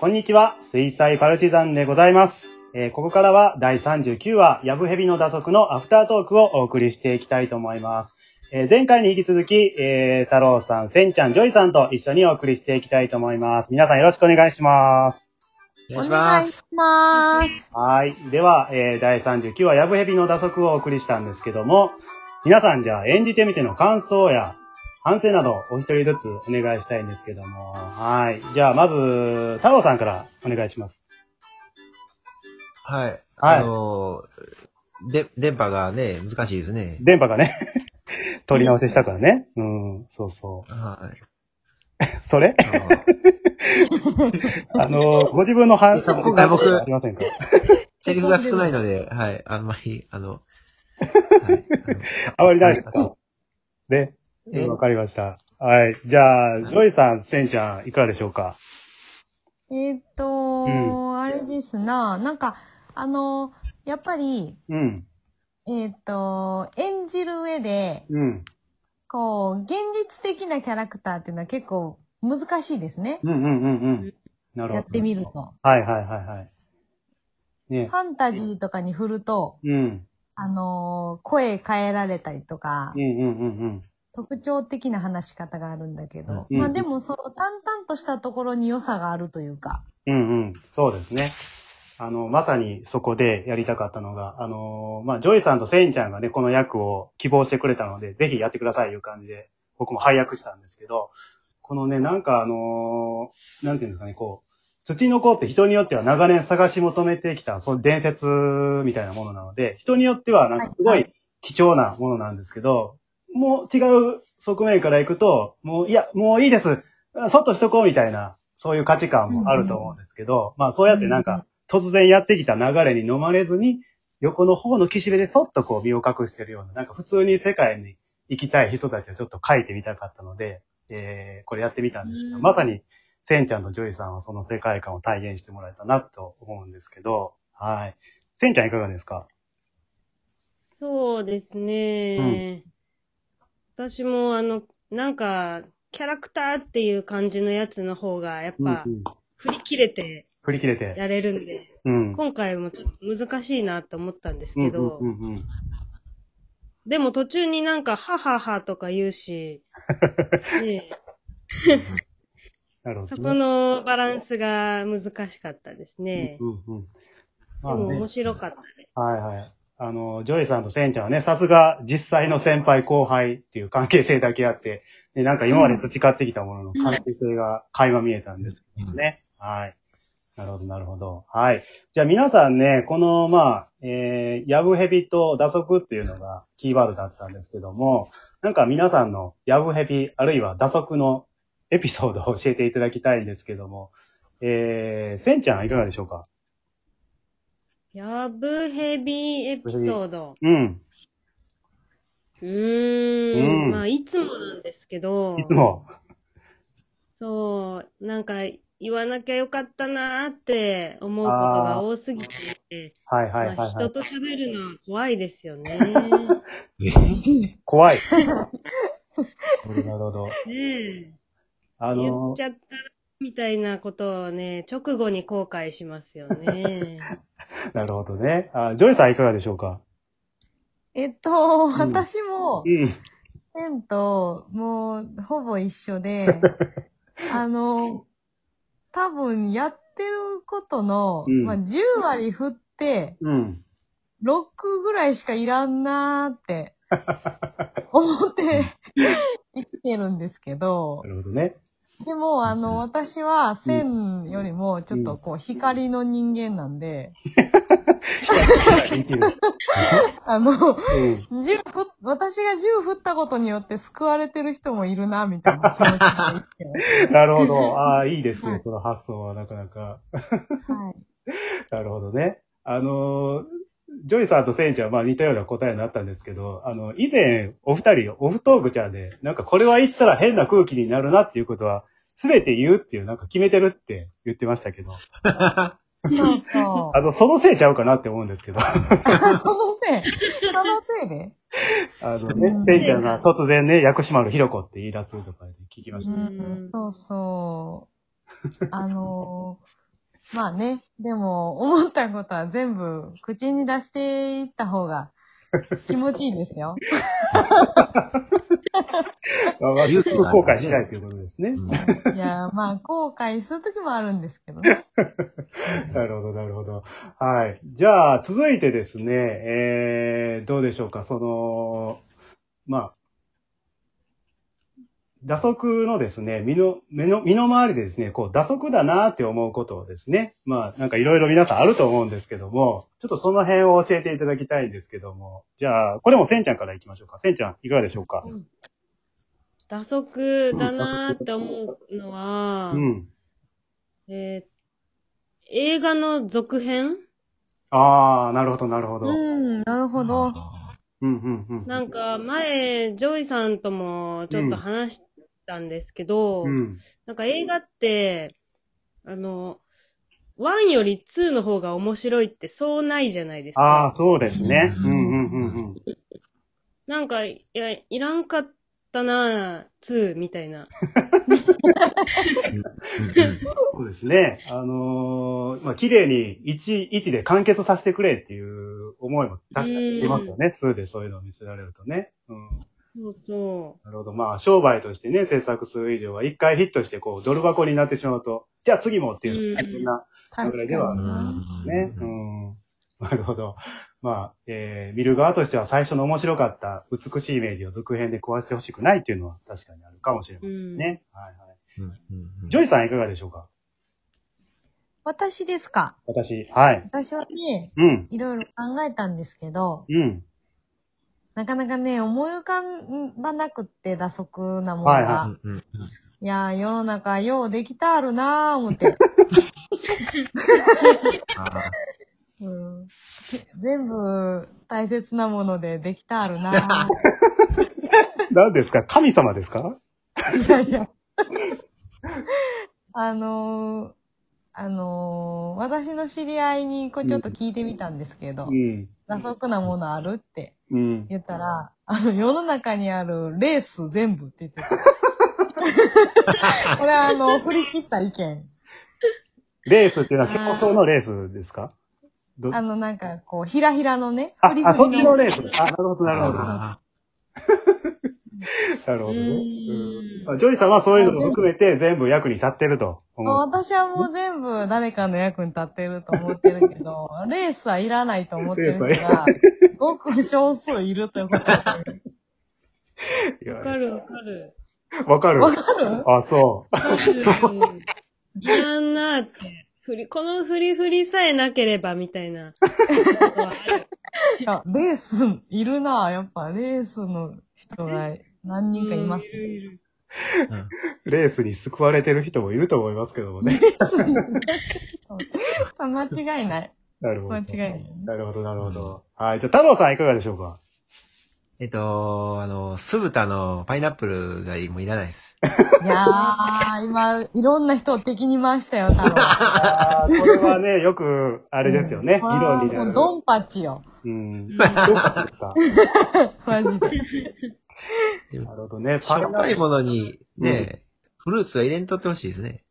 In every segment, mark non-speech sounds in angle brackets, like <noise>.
こんにちは、水彩パルチザンでございます。えーここからは第39話、ヤブヘビの蛇足のアフタートークをお送りしていきたいと思います。えー前回に引き続き、えー、太郎さん、せんちゃん、ジョイさんと一緒にお送りしていきたいと思います。皆さんよろしくお願いします。お願いします。します。はい。では、えー第39話、ヤブヘビの蛇足をお送りしたんですけども、皆さんじゃあ演じてみての感想や反省などお一人ずつお願いしたいんですけども、はい。じゃあまず、太郎さんからお願いします。はい。はいあのー、で、電波がね、難しいですね。電波がね、<laughs> 取り直ししたからね。うん、そうそはい。う。<laughs> それ？あの <laughs> あの、ご自分の反省今回僕ありませんか？セリフが少ないので、はい。あんまり、あの、はい。あまりないですはかね。えわかりました。はい。じゃあ、ジョイさん、センちゃん、いかがでしょうか？えーっと、うあれですな、なんか、あの、やっぱり、うん。えーっと、演じる上で、うん。こう、現実的なキャラクターっていうのは結構難しいですね。うんうんうんうん。なるほど。やってみると。はいはいはいはい。ねフ。ァンタジーとかに振ると、うん。あの、声変えられたりとかうん、うんうんうん。特徴的な話し方があるんだけど、うんまあでも、その淡々としたところに良さがあるというか、うんうん。そうですね。あの、まさにそこでやりたかったのが、あのーまあ、ジョイさんとセンちゃんがね、この役を希望してくれたので、ぜひやってくださいいう感じで、僕も配役したんですけど、このね、なんかあのーなんていうんですかね、こう、土の子って人によっては長年探し求めてきた、その伝説みたいなものなので、人によってはなんかすごはい貴重なものなんですけど、もう違う側面から行くと、もう、いや、もういいです。そっとしとこうみたいな、そういう価値観もあると思うんですけど、まあそうやってなんか、突然やってきた流れに飲まれずに、横の方の岸辺でそっとこう身を隠してるような、なんか普通に世界に行きたい人たちをちょっと書いてみたかったので、えー、これやってみたんですけど、うんまさに、センちゃんとジョイさんはその世界観を体現してもらえたなと思うんですけど、はい。センちゃんいかがですか？そうですね。私も、あの、なんか、キャラクターっていう感じのやつの方が、やっぱう、んうん振り切れて振り切れて。やれるんで、うん。今回もちょっと難しいなと思ったんですけどう、んうんうんうんでも途中になんか、はははとか言うし、<laughs> なるほど、ね。そこのバランスが難しかったですね。うんうんうん。でまあねも面白かったです。はいはい。あの、ジョイさんとセンちゃんはね、さすが実際の先輩後輩っていう関係性だけあって、でなんか今まで培ってきたものの関係性が垣間見えたんですけどね。はい。なるほど、なるほど。はい。じゃあ皆さんね、この、まあ、えー、ヤブヘビと打足っていうのがキーワードだったんですけども、なんか皆さんのヤブヘビ、あるいは打足のエピソードを教えていただきたいんですけども、えー、センちゃんいかがでしょうか？ヤブヘビエピソード。うん。うーん。うんまあ、いつもなんですけど、いつも。そう、なんか言わなきゃよかったなーって思うことが多すぎて、はいはいはい、まあ、はい。人と喋るのは怖いですよね。<laughs> え怖い。<laughs> なるほど。ねえ。あ言っのち、ゃったみたいなことをね、直後に後悔しますよね。<laughs> なるほどね。あジョイさんいかがでしょうか？えっと、ん私も、うん。センと、もう、ほぼ一緒で、あの、多分、やってることの、うんまあ、10割振って、うん。6ぐらいしかいらんなーって、<laughs> 思って、生きてるんですけどな、るほどね。でも、あの、私は、線よりも、ちょっとこう、光の人間なんで。あの、うん。銃ふ私が銃振ったことによって救われてる人もいるな、みたいな気持ちで生きてます。<laughs> なるほど。ああ、いいですはい。ねその発想はなかなか。はい。<laughs> なるほどね。あのー、ジョイさんとセインちゃんはまあ似たような答えになったんですけど、あの、以前お二人オフトークちゃんで、なんかこれは言ったら変な空気になるなっていうことは、すべて言うっていうなんか決めてるって言ってましたけど、そうそあの、そのせいちゃうかなって思うんですけど、う。そのせい、そのせいで？あのねうん、セイちゃんが突然ね、薬師丸ひろ子って言い出すとかで聞きまうした。ん、そうそう。あのーまあね、でも、思ったことは全部口に出していった方が気持ちいいですよ。<laughs> 勇気が後悔しないということですね。うんいや、まあ、後悔するときもあるんですけどね。<laughs> なるほど、なるほど。はい。じゃあ、続いてですね、えー、どうでしょうか、その、まあ、打足のですね、身の、目の、身の回りでですね、こう、打足だなって思うことをですね、まあ、なんかいろいろ皆さんあると思うんですけども、ちょっとその辺を教えていただきたいんですけども、じゃあ、これもせんちゃんから行きましょうか。せんちゃん、いかがでしょうか？打足だなーって思うのは、うん。えー映画の続編？ああ、なるほど、なるほど。ううん、ん、なるほど。うん、うん。なんか前、ジョイさんともちょっと話したんですけど、うん。なんか映画って、あの、1より2の方が面白いってそうないじゃないですか。ああ、そうですね。う、うんんうん、うん、うん。なんか、いや、いらんかったな2みたいな。そうですね。あのーまあ、綺麗に1、1で完結させてくれっていう思いも確かにありますよね。2でそういうのを見せられるとね。うん。そうそなるほど。まあ、商売としてね、制作する以上は、一回ヒットして、こう、ドル箱になってしまうと、じゃあ次もっていう、うんそんな確ぐらいではあるなね。うん。なるほど。まあ、えー、見る側としては最初の面白かった美しいイメージを続編で壊してほしくないっていうのは確かにあるかもしれう。ませうんん。ね。はいはい。うんうんうんジョイさんいかがでしょうか？私ですか？私。はい。私はね、うん。いろいろ考えたんですけど、うん。なかなかね、思い浮かばなくって、蛇足なものが。はいはうんうんうんいやー、世の中ようできたあるなー思って。<laughs> 全部大切なものでできたあるなー。<laughs> 何ですか？神様ですか？いやいや。<laughs> あのー、あのー、私の知り合いにこうちょっと聞いてみたんですけど、うん。打足なものあるってうん。言ったら、あの、世の中にあるレース全部って言ってた。<laughs> これあの、振り切った意見。レースっていうのは競争のレースですか？どあの、なんか、こう、ひらひらのね、あ振り、あ、そっちのレース。あ、なるほど、なるほど。あ <laughs> なるほどね。ジョイさんはそういうのも含めて全部役に立ってると思う。私はもう全部誰かの役に立ってると思ってるけど、<laughs> レースはいらないと思ってる人レースが、ごく少数いるということわかるわかる。わかる。わかる？あ、そわかる。いらんなーって。この振り振りさえなければみたいな。<laughs> いや、レースいるなやっぱレースの人が何人かいます。いるいるう。レースに救われてる人もいると思いますけどもね。<laughs> 間違いない。<laughs> なるほど。間違いない。なるほど、なるほど。はい。じゃあ、太郎さんいかがでしょうか？えっと、あの、酢豚のパイナップルがもういらないです。いやー、今、いろんな人を敵に回したよ、太郎。ああ、これはね、よく、あれですよね。議論になる。もうドンパチよ。うん。どうかですかマジで。なるほどね。しょっぱいもものに、ね、フルーツは入れんとってほしいですね。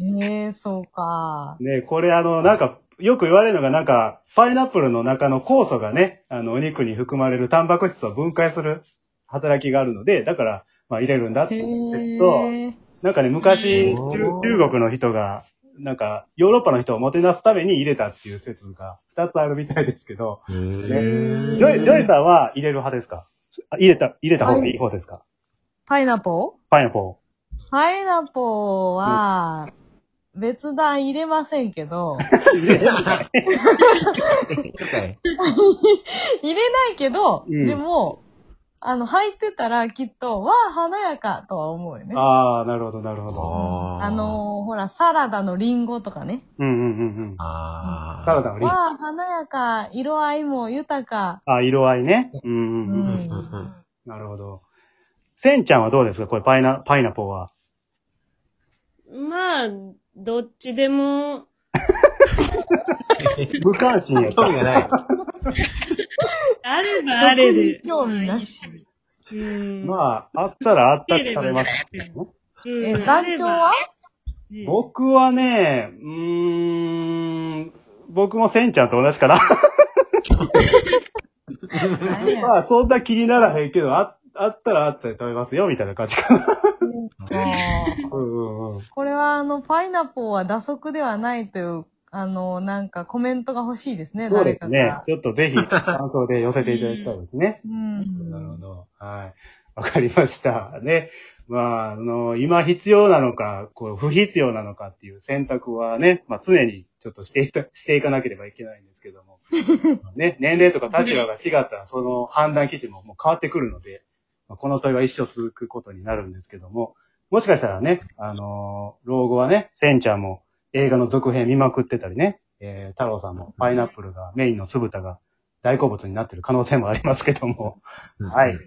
ええー、そうか。ね、これあの、なんか、よく言われるのが、なんか、パイナップルの中の酵素がね、あの、お肉に含まれるタンパク質を分解する働きがあるので、だから、まあ入れるんだってへ言ってると、ー。なんかね、昔、中中国の人が、なんか、ヨーロッパの人をもてなすために入れたっていう説が二つあるみたいですけど、へジーョイ、ジョイさんは入れる派ですか？あ入れた、入れた方がいい方ですか、パイナポ？パイナポ。パイナポは、別段入れませんけど、ー。入れる了解入れないけど、うん。でも、あの、入ってたらきっと、わあ、華やかとは思うよね。ああ、なるほど、なるほど。あのー、ほら、サラダのリンゴとかね。うんうんうんうん。あーサラダのリン。わあ、華やか、色合いも豊か。あ、色合いね。うんうんううん。うん、ん。なるほど。センちゃんはどうですか？これパイナ、パイナポーは。まあ、どっちでも、<laughs> 無関心やった。興味がない。あればあれで。興味なし。うん。まあ、あったらあったって食べます、ね。うんえ、団長は？ね僕はね、うーん、僕もせんちゃんと同じかな。<laughs> まあ、そんな気にならへんけど、ああったらあったで食べますよ、みたいな感じかな。あーうんうんうん。これは、あの、パイナポーは打足ではないという、あの、なんかコメントが欲しいですね、そう誰かかですねら。。ちょっとぜひ、感想で寄せていただきたいですね。うん。なるほど。はい。わかりました。ね。まあ、あの、今必要なのか、こう、不必要なのかっていう選択はね、まあ常にちょっとしていた、していかなければいけないんですけども。<laughs> ね、年齢とか立場が違ったら、その判断基準ももう変わってくるので、まあこの問いは一生続くことになるんですけども、もしかしたらね、あの老後はね、センちゃんも映画の続編見まくってたりね、えー、太郎さんもパイナップルがメインの酢豚が大好物になってる可能性もありますけども、はい。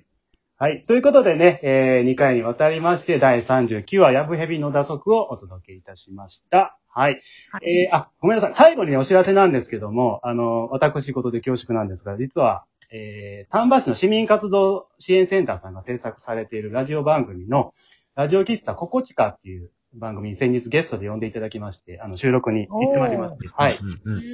はい。ということでね、えー、2回にわたりまして、第39話、ヤブヘビの打足をお届けいたしました。はい。はいえー、あ、ごめんなさい。最後にね、お知らせなんですけども、あの、私事で恐縮なんですが、実は、えー、丹波市の市民活動支援センターさんが制作されているラジオ番組の、ラジオ喫茶ココチカっていう番組に先日ゲストで呼んでいただきまして、あの、収録に行ってまいりまして、はい。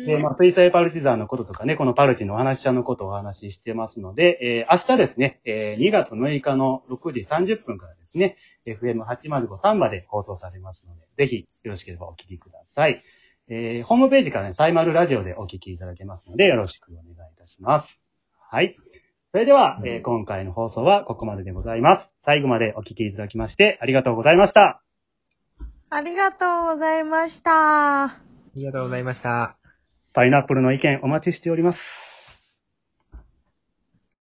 で、まあ、水彩パルチザンのこととかね、このパルチのお話しちゃんのことをお話ししてますので、えー明日ですね、えー2月6日の6時30分からですね、FM805 丹波で放送されますので、ぜひよろしければお聞きください。えーホームページからね、サイマルラジオでお聞きいただけますので、よろしくお願いいたします。はい。それでは、えー今回の放送はここまででございます。最後までお聞きいただきまして、ありがとうございました。ありがとうございました。ありがとうございました。パイナップルの意見お待ちしております。